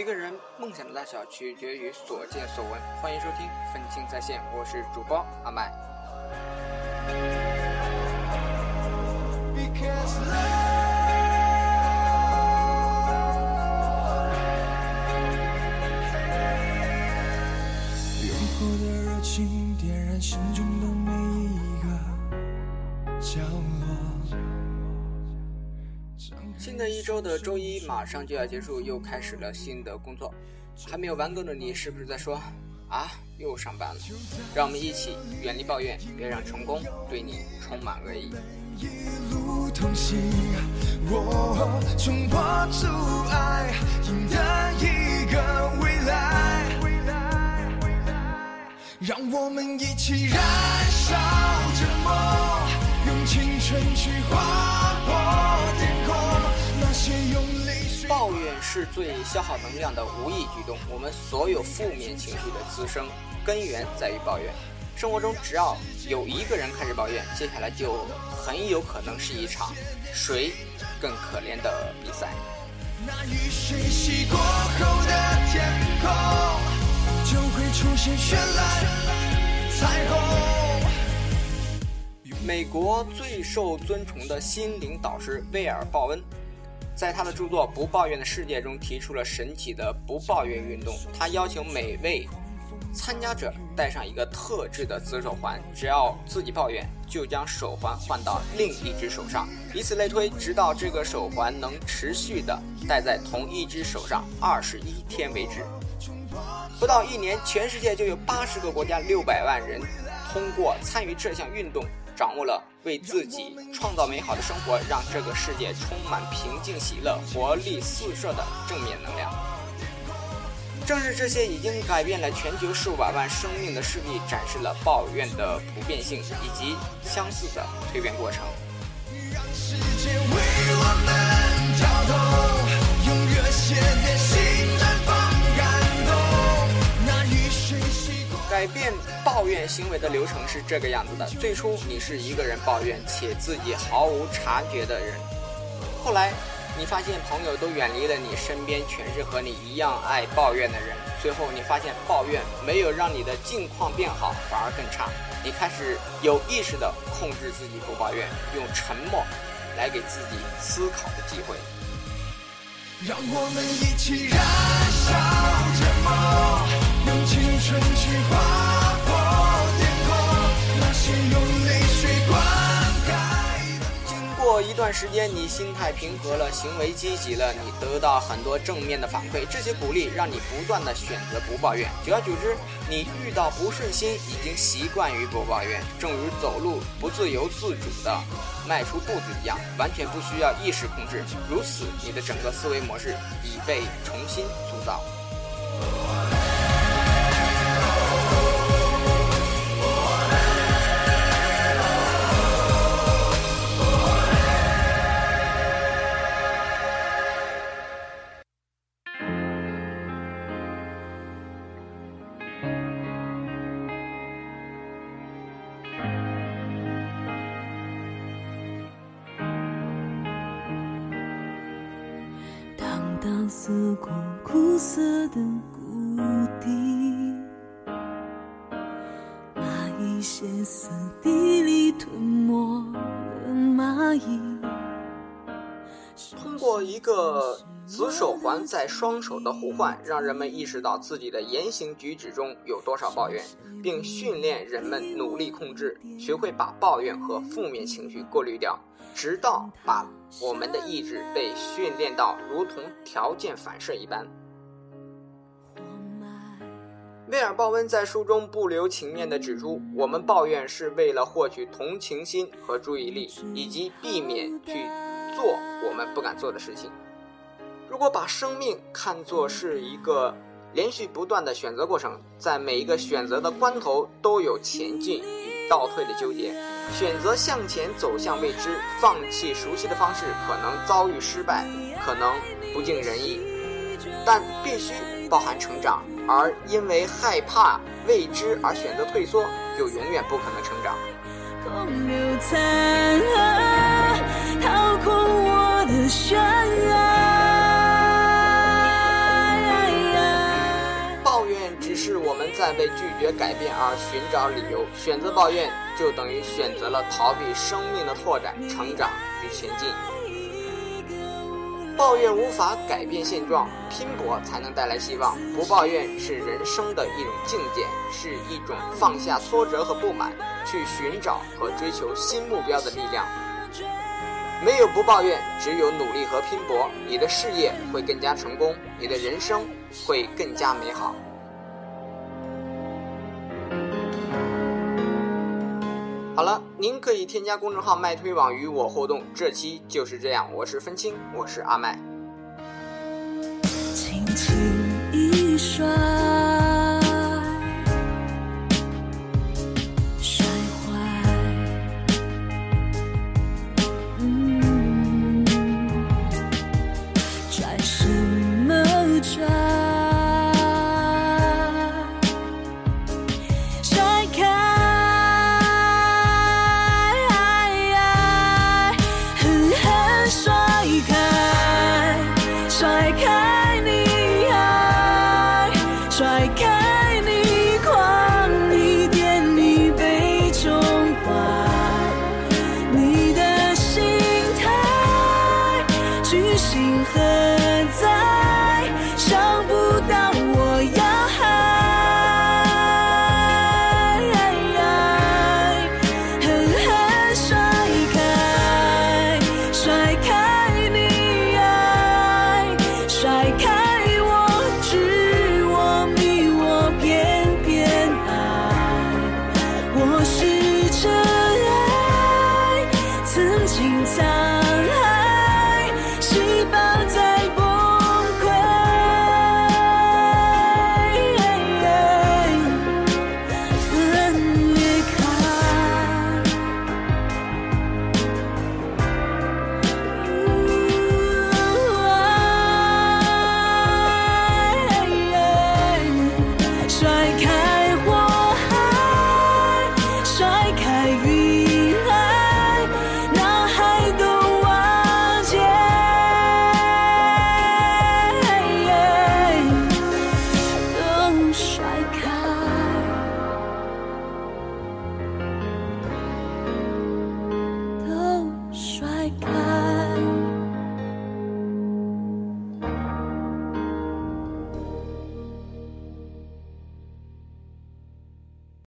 一个人梦想的大小取决于所见所闻。欢迎收听《愤青在线》，我是主播阿麦。新的一周的周一马上就要结束，又开始了新的工作。还没有完工的你，是不是在说啊，又上班了？让我们一起远离抱怨，别让成功对你充满恶意。让我们一起燃烧着梦，用青春去划是最消耗能量的无意举动。我们所有负面情绪的滋生根源在于抱怨。生活中只要有一个人开始抱怨，接下来就很有可能是一场谁更可怜的比赛。那雨水洗过后的天空。就会出现绚烂彩虹。美国最受尊崇的心灵导师威尔·鲍恩，在他的著作《不抱怨的世界》中提出了神奇的不抱怨运动。他要求每位参加者戴上一个特制的紫手环，只要自己抱怨，就将手环换到另一只手上，以此类推，直到这个手环能持续的戴在同一只手上二十一天为止。不到一年，全世界就有八十个国家六百万人通过参与这项运动，掌握了为自己创造美好的生活，让这个世界充满平静、喜乐、活力四射的正面能量。正是这些已经改变了全球数百万生命的事例，展示了抱怨的普遍性以及相似的蜕变过程。让世界为我们跳动，用热改变抱怨行为的流程是这个样子的：最初你是一个人抱怨且自己毫无察觉的人，后来你发现朋友都远离了你，身边全是和你一样爱抱怨的人，最后你发现抱怨没有让你的境况变好，反而更差。你开始有意识地控制自己不抱怨，用沉默来给自己思考的机会。让我们一起燃烧着梦，用青春去时间，你心态平和了，行为积极了，你得到很多正面的反馈，这些鼓励让你不断的选择不抱怨。久而久之，你遇到不顺心，已经习惯于不抱怨，正如走路不自由自主的。迈出步子一样，完全不需要意识控制。如此，你的整个思维模式已被重新塑造。色光苦涩的谷底，那一些死地里吞没了蚂蚁。通过一个紫手环在双手的互换，让人们意识到自己的言行举止中有多少抱怨，并训练人们努力控制，学会把抱怨和负面情绪过滤掉，直到把。我们的意志被训练到如同条件反射一般。威尔·鲍温在书中不留情面地指出，我们抱怨是为了获取同情心和注意力，以及避免去做我们不敢做的事情。如果把生命看作是一个连续不断的选择过程，在每一个选择的关头都有前进与。倒退的纠结，选择向前走向未知，放弃熟悉的方式，可能遭遇失败，可能不尽人意，但必须包含成长。而因为害怕未知而选择退缩，就永远不可能成长。哭我的抱怨只是我们在为拒绝改变而寻找理由，选择抱怨就等于选择了逃避生命的拓展、成长与前进。抱怨无法改变现状，拼搏才能带来希望。不抱怨是人生的一种境界，是一种放下挫折和不满，去寻找和追求新目标的力量。没有不抱怨，只有努力和拼搏，你的事业会更加成功，你的人生会更加美好。好了，您可以添加公众号“麦推网”与我互动。这期就是这样，我是分清，我是阿麦。轻轻一甩。